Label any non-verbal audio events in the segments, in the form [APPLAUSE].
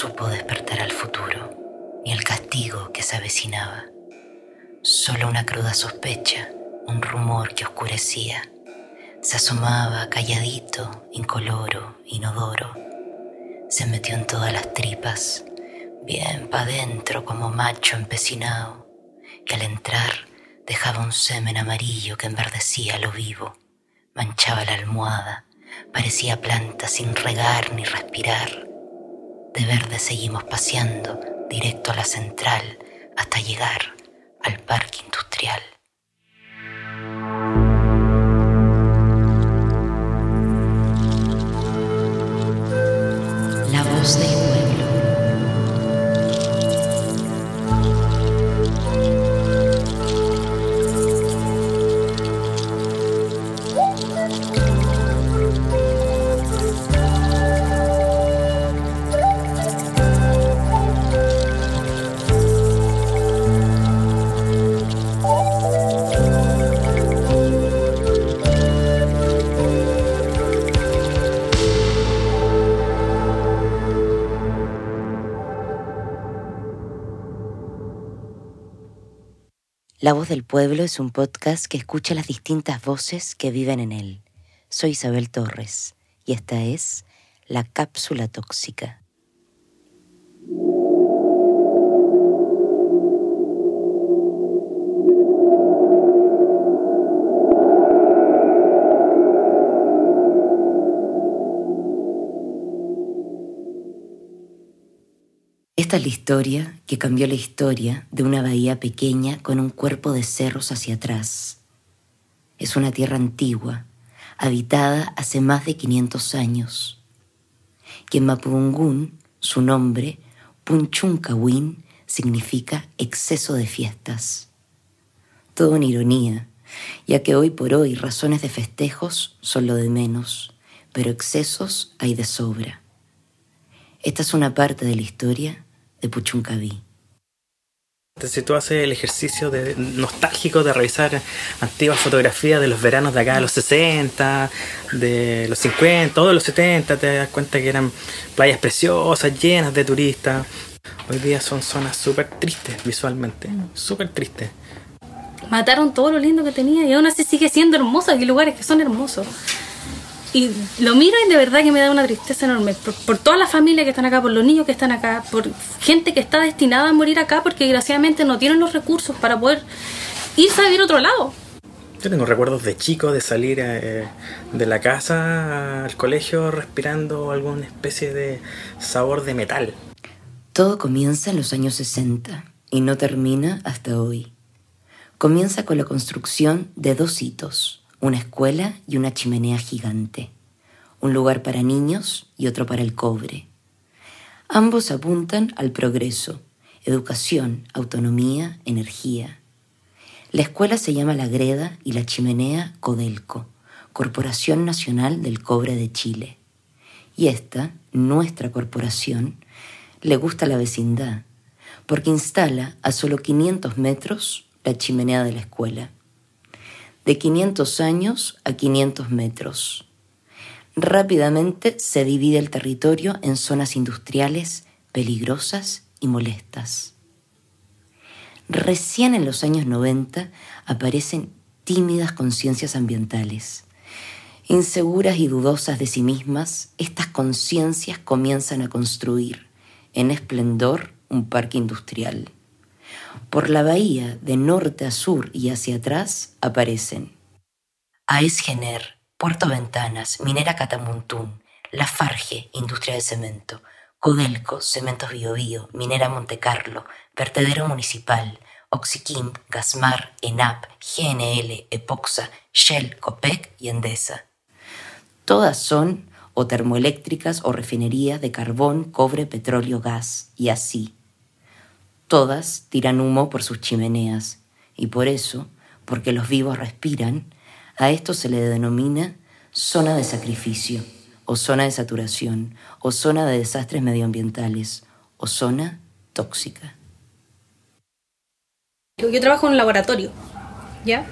supo despertar al futuro, ni el castigo que se avecinaba. Solo una cruda sospecha, un rumor que oscurecía. Se asomaba calladito, incoloro, inodoro. Se metió en todas las tripas, bien pa' dentro como macho empecinado, que al entrar dejaba un semen amarillo que enverdecía lo vivo, manchaba la almohada, parecía planta sin regar ni respirar. De verde seguimos paseando directo a la central hasta llegar al parque industrial. La voz del La voz del pueblo es un podcast que escucha las distintas voces que viven en él. Soy Isabel Torres y esta es La Cápsula Tóxica. Esta es la historia que cambió la historia de una bahía pequeña con un cuerpo de cerros hacia atrás. Es una tierra antigua, habitada hace más de 500 años. Y en Mapudungún, su nombre, Punchuncawin, significa exceso de fiestas. Todo en ironía, ya que hoy por hoy razones de festejos son lo de menos, pero excesos hay de sobra. Esta es una parte de la historia de Puchuncaví. Si tú haces el ejercicio de, nostálgico de revisar antiguas fotografías de los veranos de acá de los 60, de los 50, todos los 70, te das cuenta que eran playas preciosas, llenas de turistas. Hoy día son zonas súper tristes visualmente, súper tristes. Mataron todo lo lindo que tenía y aún así sigue siendo hermoso. Hay lugares que son hermosos. Y lo miro y de verdad que me da una tristeza enorme por, por, toda la familia que están acá, por los niños que están acá, por gente que está destinada a morir acá porque desgraciadamente no tienen los recursos para poder irse a vivir a otro lado. Yo tengo recuerdos de chico de salir eh, de la casa al colegio respirando alguna especie de sabor de metal. Todo comienza en los años 60 y no termina hasta hoy. Comienza con la construcción de dos hitos una escuela y una chimenea gigante, un lugar para niños y otro para el cobre. Ambos apuntan al progreso, educación, autonomía, energía. La escuela se llama La Greda y la chimenea Codelco, Corporación Nacional del Cobre de Chile. Y esta, nuestra corporación, le gusta la vecindad, porque instala a solo 500 metros la chimenea de la escuela de 500 años a 500 metros. Rápidamente se divide el territorio en zonas industriales peligrosas y molestas. Recién en los años 90 aparecen tímidas conciencias ambientales. Inseguras y dudosas de sí mismas, estas conciencias comienzan a construir en esplendor un parque industrial. Por la bahía, de norte a sur y hacia atrás, aparecen Aesgener, Puerto Ventanas, Minera Catamuntún, Lafarge, Industria de Cemento, Codelco, Cementos Biobío, Minera Montecarlo, Vertedero Municipal, Oxiquim, Gasmar, ENAP, GNL, Epoxa, Shell, Copec y Endesa. Todas son o termoeléctricas o refinerías de carbón, cobre, petróleo, gas, y así, Todas tiran humo por sus chimeneas y por eso, porque los vivos respiran, a esto se le denomina zona de sacrificio, o zona de saturación, o zona de desastres medioambientales, o zona tóxica. Yo trabajo en un laboratorio, ¿ya?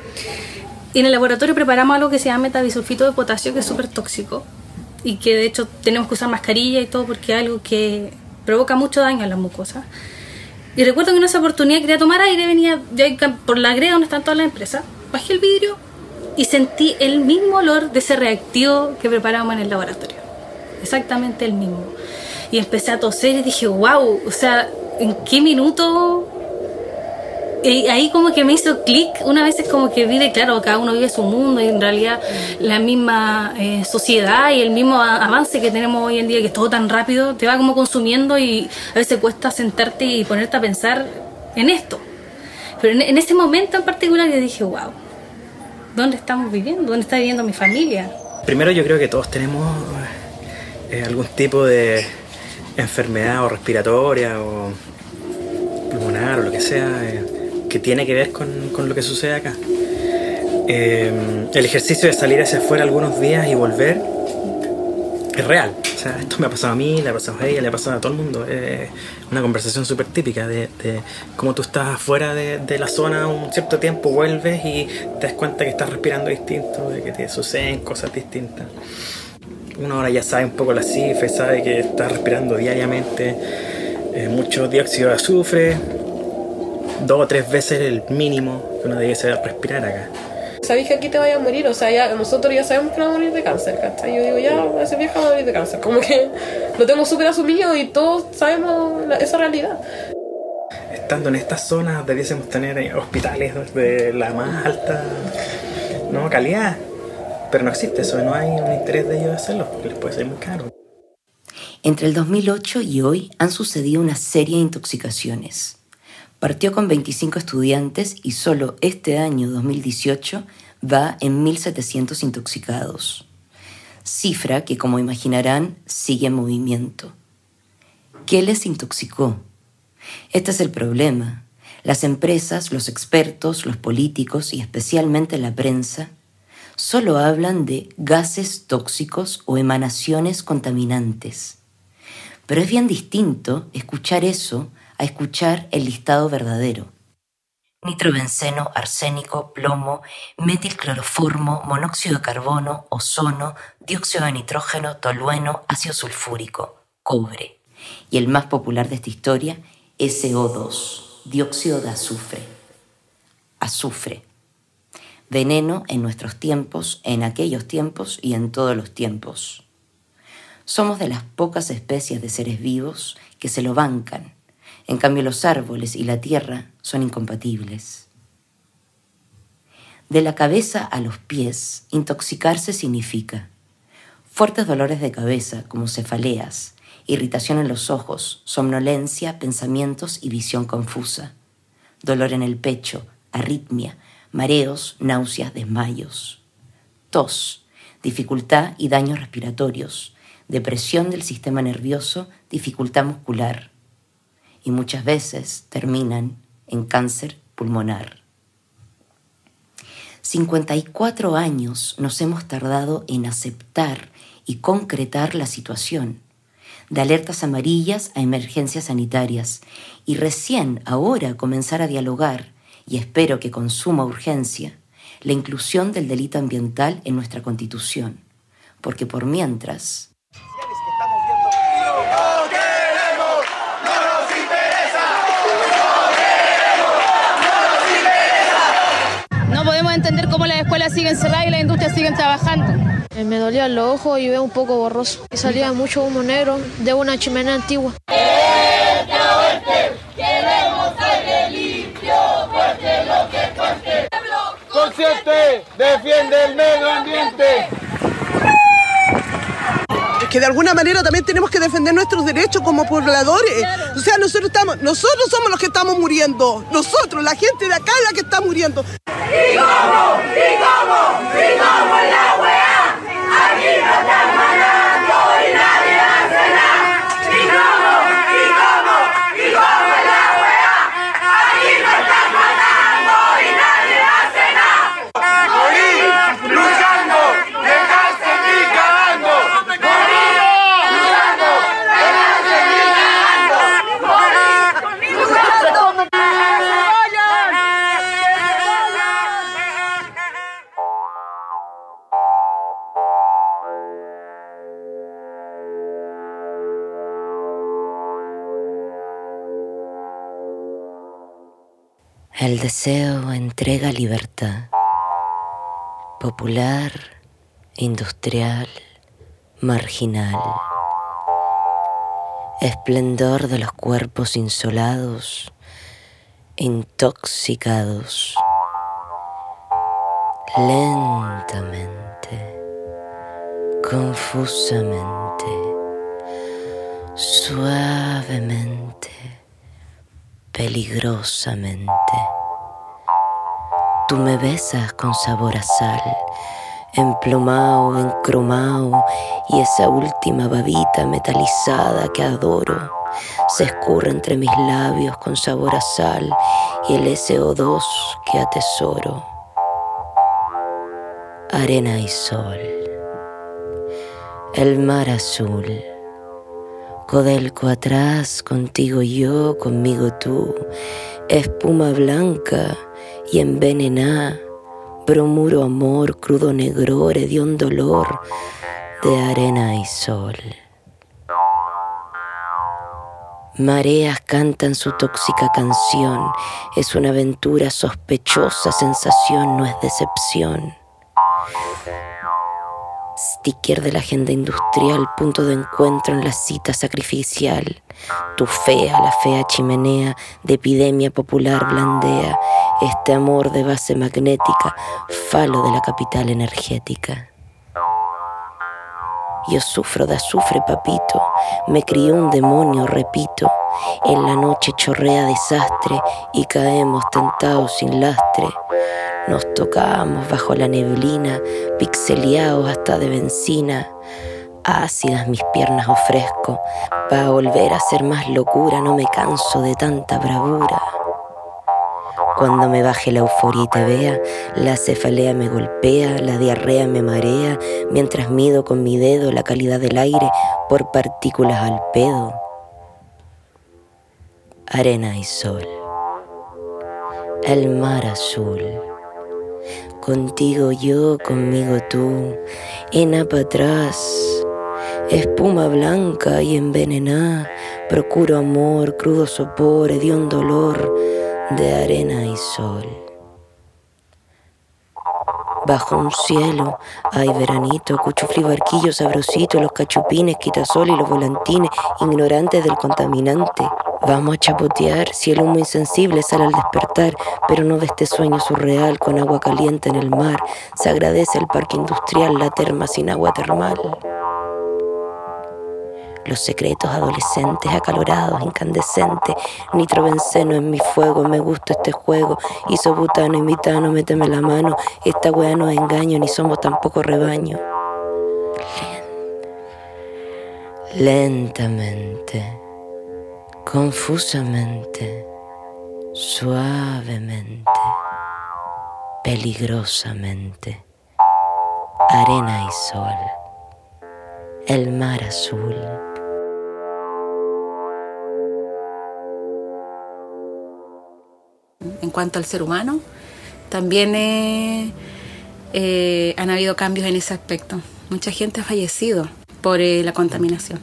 en el laboratorio preparamos algo que se llama metabisulfito de potasio, que es súper tóxico y que de hecho tenemos que usar mascarilla y todo porque es algo que provoca mucho daño a las mucosas. Y recuerdo que en esa oportunidad quería tomar aire, venía por la greda donde están todas las empresas, bajé el vidrio y sentí el mismo olor de ese reactivo que preparábamos en el laboratorio. Exactamente el mismo. Y empecé a toser y dije, wow, o sea, ¿en qué minuto ahí como que me hizo clic, una vez es como que vive, claro, cada uno vive su mundo y en realidad la misma eh, sociedad y el mismo avance que tenemos hoy en día, que es todo tan rápido, te va como consumiendo y a veces cuesta sentarte y ponerte a pensar en esto. Pero en, ese momento en particular yo dije, wow, ¿dónde estamos viviendo? ¿Dónde está viviendo mi familia? Primero yo creo que todos tenemos eh, algún tipo de enfermedad o respiratoria o pulmonar o lo que sea. Eh, que tiene que ver con, con lo que sucede acá. Eh, el ejercicio de salir hacia afuera algunos días y volver es real. O sea, esto me ha pasado a mí, le ha pasado a ella, le ha pasado a todo el mundo. Es una conversación súper típica de, de, cómo tú estás afuera de, de, la zona un cierto tiempo, vuelves y te das cuenta que estás respirando distinto, de que te suceden cosas distintas. Uno ahora ya sabe un poco las cifras, sabe que estás respirando diariamente eh, mucho dióxido de azufre, dos o tres veces el mínimo que uno debe respirar acá. Sabéis que aquí te vayas a morir, o sea, ya nosotros ya sabemos que no vamos a morir de cáncer, ¿cachai? Yo digo, ya, ese vieja va a morir de cáncer, como que lo tengo súper asumido y todos sabemos esa realidad. Estando en estas zonas debiésemos tener hospitales de la más alta ¿no? calidad, pero no existe eso, no hay un interés de ellos de hacerlo, porque les puede ser muy caro. Entre el 2008 y hoy han sucedido una serie de intoxicaciones Partió con 25 estudiantes y solo este año 2018 va en 1.700 intoxicados. Cifra que, como imaginarán, sigue en movimiento. ¿Qué les intoxicó? Este es el problema. Las empresas, los expertos, los políticos y especialmente la prensa solo hablan de gases tóxicos o emanaciones contaminantes. Pero es bien distinto escuchar eso a escuchar el listado verdadero. Nitrobenceno, arsénico, plomo, metilcloroformo, monóxido de carbono, ozono, dióxido de nitrógeno, tolueno, ácido sulfúrico, cobre. Y el más popular de esta historia, SO2, dióxido de azufre. Azufre. Veneno en nuestros tiempos, en aquellos tiempos y en todos los tiempos. Somos de las pocas especies de seres vivos que se lo bancan en cambio los árboles y la tierra son incompatibles. De la cabeza a los pies, intoxicarse significa fuertes dolores de cabeza como cefaleas, irritación en los ojos, somnolencia, pensamientos y visión confusa, dolor en el pecho, arritmia, mareos, náuseas, desmayos, tos, dificultad y daños respiratorios, depresión del sistema nervioso, dificultad muscular, y muchas veces terminan en cáncer pulmonar. 54 años nos hemos tardado en aceptar y concretar la situación, de alertas amarillas a emergencias sanitarias, y recién ahora comenzar a dialogar, y espero que con suma urgencia, la inclusión del delito ambiental en nuestra constitución, porque por mientras entender cómo las escuelas siguen cerradas y las industrias siguen trabajando. Eh, me dolían los ojos y veo un poco borroso. Y salía mucho humo negro de una chimenea antigua. Queremos aire limpio, fuerte lo que fuerte. Consciente, defiende el medio ambiente que de alguna manera también tenemos que defender nuestros derechos como pobladores. O sea, nosotros estamos, nosotros somos los que estamos muriendo. Nosotros, la gente de acá es la que está muriendo. ¿Y cómo? ¿Y cómo? ¿Y cómo El deseo entrega libertad. Popular, industrial, marginal. Esplendor de los cuerpos insolados, intoxicados. Lentamente, confusamente, suavemente, peligrosamente. Tú me besas con sabor a sal, emplumao, encromao, y esa última babita metalizada que adoro se escurre entre mis labios con sabor a sal y el SO2 que atesoro. Arena y sol, el mar azul, Codelco atrás, contigo yo, conmigo tú, espuma blanca y envenená, bromuro amor, crudo negror, un dolor de arena y sol. Mareas cantan su tóxica canción, es una aventura sospechosa, sensación no es decepción. Sticker de la agenda industrial, punto de encuentro en la cita sacrificial. Tu fea, la fea chimenea de epidemia popular blandea este amor de base magnética, falo de la capital energética. Yo sufro de azufre, papito, me crió un demonio, repito. En la noche chorrea desastre y caemos tentados sin lastre. Nos tocamos bajo la neblina, pixeleados hasta de benzina. Ácidas mis piernas ofrezco, para volver a ser más locura, no me canso de tanta bravura. Cuando me baje la euforia y te vea, la cefalea me golpea, la diarrea me marea, mientras mido con mi dedo la calidad del aire por partículas al pedo. Arena y sol, el mar azul. Contigo yo, conmigo tú, ena para atrás, espuma blanca y envenenada, procuro amor, crudo sopor, un dolor de arena y sol. Bajo un cielo hay veranito, cuchufli barquillo sabrosito, los cachupines, quitasol y los volantines, ignorantes del contaminante. Vamos a chapotear el humo insensible sale al despertar, pero no de este sueño surreal con agua caliente en el mar. Se agradece el parque industrial, la terma sin agua termal los secretos adolescentes, acalorados, incandescentes, nitrobenceno en mi fuego, me gusta este juego, isobutano y mitano, méteme la mano, esta wea no engaño, ni somos tampoco rebaño. Lentamente, confusamente, suavemente, peligrosamente, arena y sol, el mar azul. En cuanto al ser humano, también eh, eh, han habido cambios en ese aspecto. Mucha gente ha fallecido por eh, la contaminación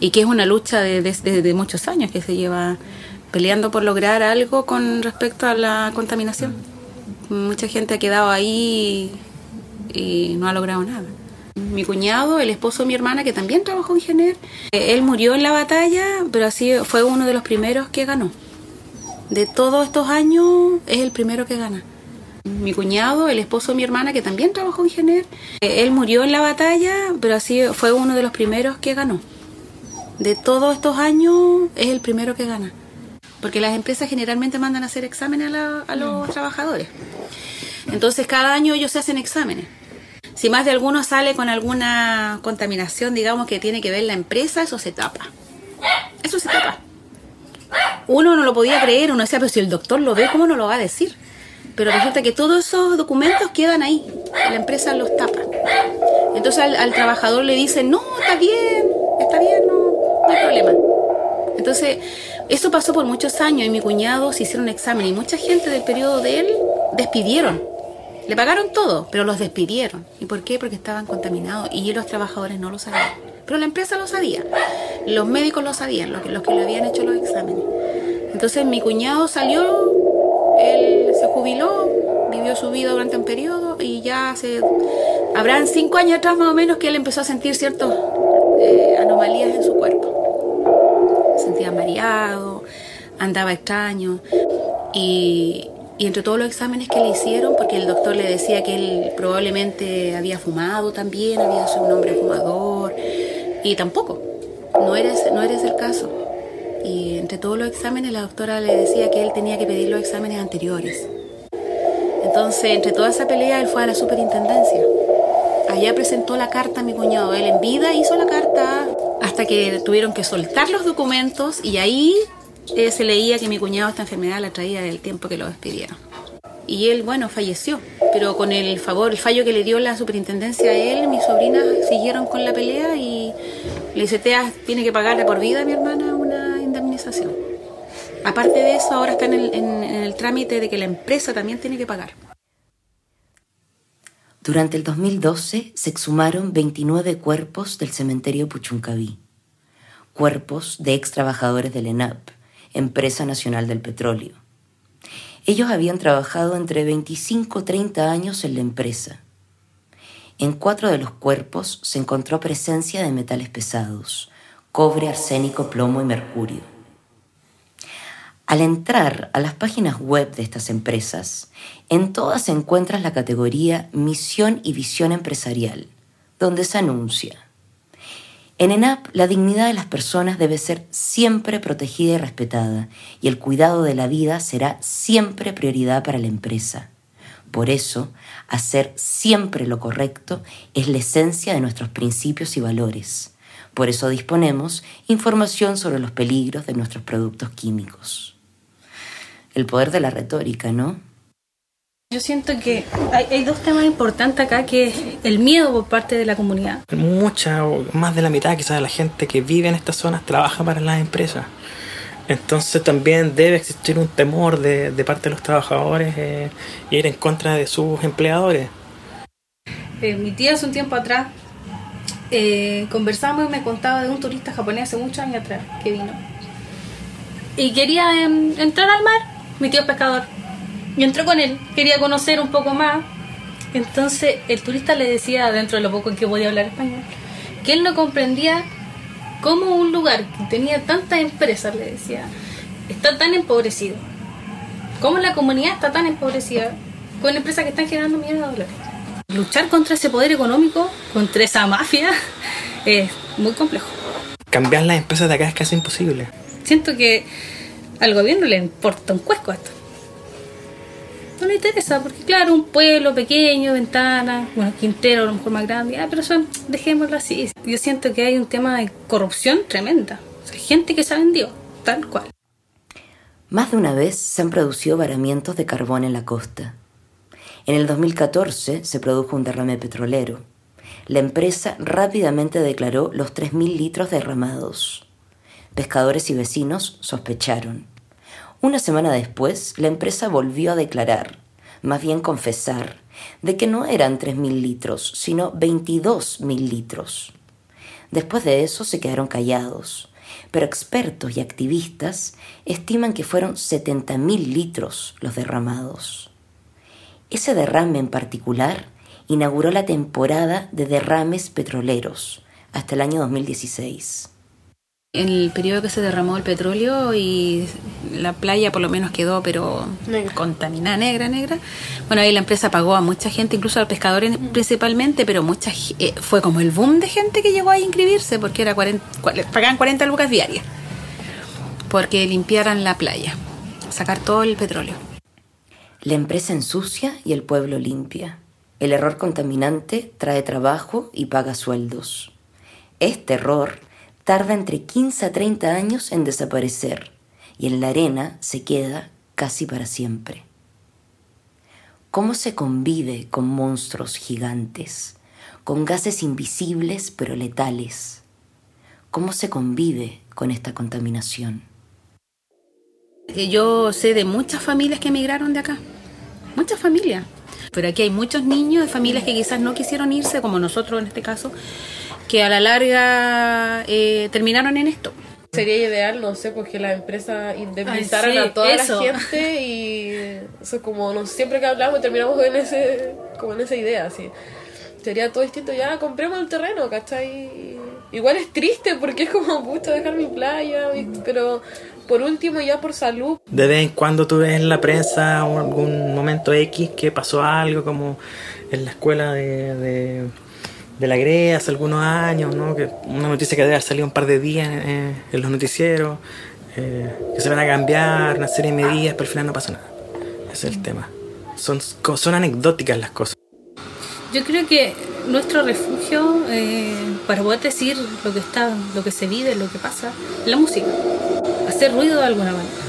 y que es una lucha de, de, muchos años que se lleva peleando por lograr algo con respecto a la contaminación. Mucha gente ha quedado ahí y, no ha logrado nada. Mi cuñado, el esposo de mi hermana, que también trabajó en Gener, él murió en la batalla, pero así fue uno de los primeros que ganó de todos estos años es el primero que gana. Mi cuñado, el esposo de mi hermana, que también trabajó en Gener, eh, él murió en la batalla, pero así fue uno de los primeros que ganó. De todos estos años es el primero que gana. Porque las empresas generalmente mandan a hacer exámenes a, los trabajadores. Entonces cada año ellos se hacen exámenes. Si más de alguno sale con alguna contaminación, digamos que tiene que ver la empresa, eso se tapa. Eso se tapa uno no lo podía creer, uno decía, pero si el doctor lo ve, ¿cómo no lo va a decir? Pero resulta que todos esos documentos quedan ahí, la empresa los tapa. Entonces al, trabajador le dicen, no, está bien, está bien, no, no hay problema. Entonces, eso pasó por muchos años y mi cuñado se hicieron un examen y mucha gente del periodo de él despidieron. Le pagaron todo, pero los despidieron. ¿Y por qué? Porque estaban contaminados y los trabajadores no lo sabían. Pero la empresa lo sabía, los médicos lo sabían, los que, le habían hecho los exámenes. Entonces mi cuñado salió él se jubiló, vivió su vida durante un periodo y ya hace, habrán cinco años atrás más o menos que él empezó a sentir ciertas eh, anomalías en su cuerpo. Se Sentía mareado, andaba extraño y, y entre todos los exámenes que le hicieron, porque el doctor le decía que él probablemente había fumado también, había sido un hombre fumador, y tampoco, no era, ese- no era ese el caso. Y entre todos los exámenes la doctora le decía que él tenía que pedir los exámenes anteriores. Entonces, entre toda esa pelea, él fue a la superintendencia. Allá presentó la carta a mi cuñado. Él en vida hizo la carta hasta que tuvieron que soltar los documentos y ahí eh, se leía que mi cuñado esta enfermedad la traía del tiempo que lo despidieron. Y él, bueno, falleció. Pero con el favor, el fallo que le dio la superintendencia a él, mis sobrinas siguieron con la pelea y Tea, tiene que pagarle por vida a mi hermana una indemnización. Aparte de eso, ahora está en el, en el trámite de que la empresa también tiene que pagar. Durante el 2012 se exhumaron 29 cuerpos del cementerio Puchuncaví, cuerpos de ex trabajadores del ENAP, Empresa Nacional del Petróleo. Ellos habían trabajado entre 25 y 30 años en la empresa. En cuatro de los cuerpos se encontró presencia de metales pesados, cobre, arsénico, plomo y mercurio. Al entrar a las páginas web de estas empresas, en todas encuentras la categoría Misión y Visión Empresarial, donde se anuncia. En ENAP, la dignidad de las personas debe ser siempre protegida y respetada, y el cuidado de la vida será siempre prioridad para la empresa. Por eso, hacer siempre lo correcto es la esencia de nuestros principios y valores. Por eso disponemos información sobre los peligros de nuestros productos químicos. El poder de la retórica, ¿no? Yo siento que hay, hay dos temas importantes acá, que es el miedo por parte de la comunidad. Mucha o más de la mitad quizás de la gente que vive en estas zonas trabaja para las empresas. Entonces también debe existir un temor de, parte de los trabajadores eh, ir en contra de sus empleadores. Eh, mi tía hace un tiempo atrás eh, conversamos y me contaba de un turista japonés hace muchos años atrás que vino. Y quería em, entrar al mar, mi tío es pescador. Y entró con él, quería conocer un poco más. Entonces el turista le decía, dentro de lo poco en que podía hablar español, que él no comprendía cómo un lugar que tenía tantas empresas, le decía, está tan empobrecido. Cómo la comunidad está tan empobrecida con empresas que están generando millones de dólares. Luchar contra ese poder económico, contra esa mafia, [LAUGHS] es muy complejo. Cambiar las empresas de acá es casi imposible. Siento que al gobierno le importa un cuesco esto. No le interesa, porque claro, un pueblo pequeño, ventana, bueno, Quintero a lo mejor más grande, ah, pero eso dejémoslo así. Yo siento que hay un tema de corrupción tremenda. O gente que se ha vendido, tal cual. Más de una vez se han producido varamientos de carbón en la costa. En el 2014 se produjo un derrame petrolero. La empresa rápidamente declaró los 3.000 litros derramados. Pescadores y vecinos sospecharon. Una semana después, la empresa volvió a declarar, más bien confesar, de que no eran 3.000 litros, sino 22.000 litros. Después de eso se quedaron callados, pero expertos y activistas estiman que fueron 70.000 litros los derramados. Ese derrame en particular inauguró la temporada de derrames petroleros hasta el año 2016. En el periodo que se derramó el petróleo y la playa por lo menos quedó pero contaminada, negra, negra. Bueno, ahí la empresa pagó a mucha gente, incluso a los pescadores principalmente, pero mucha eh, fue como el boom de gente que llegó a inscribirse porque era 40, cua- pagaban 40 lucas diarias porque limpiaran la playa, sacar todo el petróleo. La empresa ensucia y el pueblo limpia. El error contaminante trae trabajo y paga sueldos. Este error tarda entre 15 a 30 años en desaparecer y en la arena se queda casi para siempre. ¿Cómo se convive con monstruos gigantes, con gases invisibles pero letales? ¿Cómo se convive con esta contaminación? Yo sé de muchas familias que emigraron de acá, muchas familias. Pero aquí hay muchos niños de familias que quizás no quisieron irse, como nosotros en este caso, que a la larga eh, terminaron en esto. Sería ideal, no sé, porque las empresas indemnizaran sí, a toda eso. la gente y eso es como no, siempre que hablamos terminamos en ese, como en esa idea, así. Sería todo distinto, ya compremos el terreno, ¿cachai? Igual es triste porque es como, pucha, dejar mi playa, pero por último ya por salud, De vez en cuando tú ves en la prensa algún momento X que pasó algo como en la escuela de, de, de la GRE hace algunos años, ¿no? Que una noticia que debe salido un par de días eh, en los noticieros, eh, que se van a cambiar una serie de medidas, pero al final no pasó nada. Ese es el tema. Son, son anecdóticas las cosas. Yo creo que nuestro refugio eh, para poder decir lo que está, lo que se vive, lo que pasa, la música. Hacer ruido de alguna manera.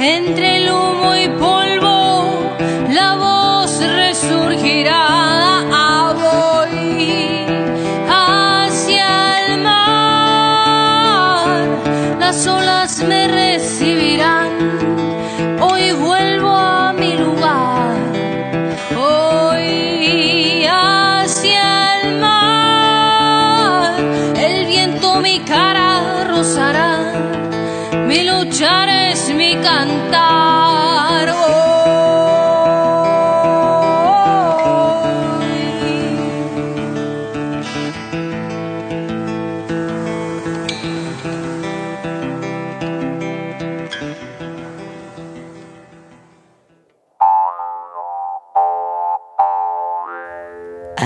Entre el humo y polvo, cantar.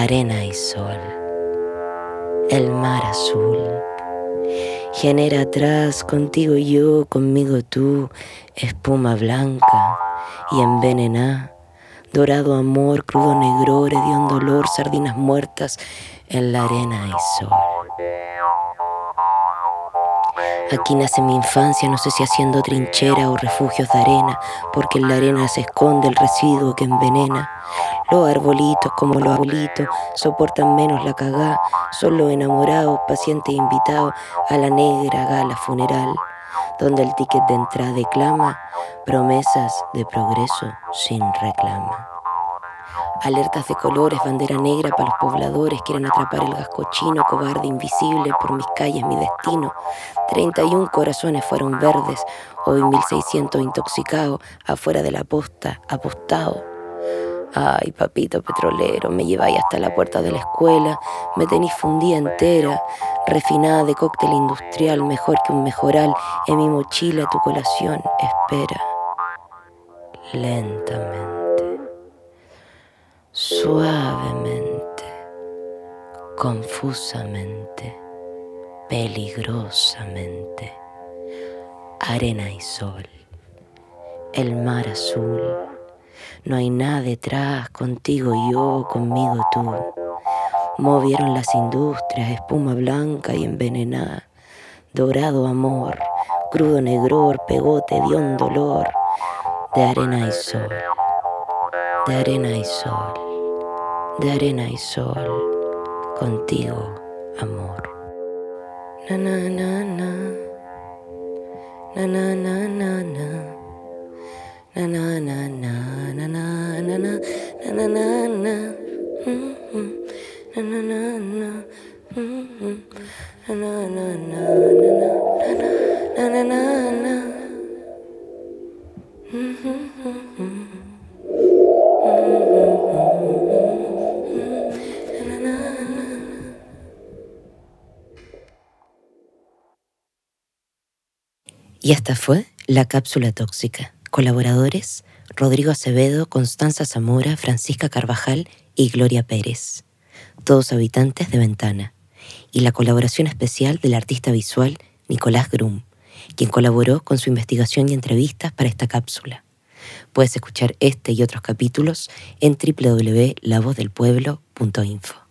arena y sol, el mar azul. Genera atrás, contigo yo, conmigo tú, espuma blanca y envenena, dorado amor, crudo negror, hediondo dolor, sardinas muertas en la arena y sol. Aquí nace mi infancia, no sé si haciendo trinchera o refugios de arena, porque en la arena se esconde el residuo que envenena. Los arbolitos, como los abuelitos, soportan menos la cagá, son los enamorados, pacientes invitados a la negra gala funeral, donde el ticket de entrada declama promesas de progreso sin reclama. Alertas de colores, bandera negra para los pobladores, quieren atrapar el gas cochino, cobarde, invisible, por mis calles, mi destino. 31 corazones fueron verdes, hoy 1600 intoxicados, afuera de la posta, apostado. Ay, papito petrolero, me lleváis hasta la puerta de la escuela, me tenéis fundida entera, refinada de cóctel industrial, mejor que un mejoral, en mi mochila tu colación espera. Lentamente, suavemente, confusamente, peligrosamente, arena y sol, el mar azul. No hay nada detrás, contigo yo, conmigo tú. Movieron las industrias, espuma blanca y envenenada, dorado amor, crudo negror, pegote un dolor, de arena y sol, de arena y sol, de arena y sol, contigo amor. Na na na na, na na na na na. Na na na na na na na na na na na na Mhm. na na na na Mhm. na na na na na na Y esta fue La Cápsula Tóxica. Colaboradores, Rodrigo Acevedo, Constanza Zamora, Francisca Carvajal y Gloria Pérez. Todos habitantes de Ventana. Y la colaboración especial del artista visual Nicolás Grum, quien colaboró con su investigación y entrevistas para esta cápsula. Puedes escuchar este y otros capítulos en www.lavozdelpueblo.info.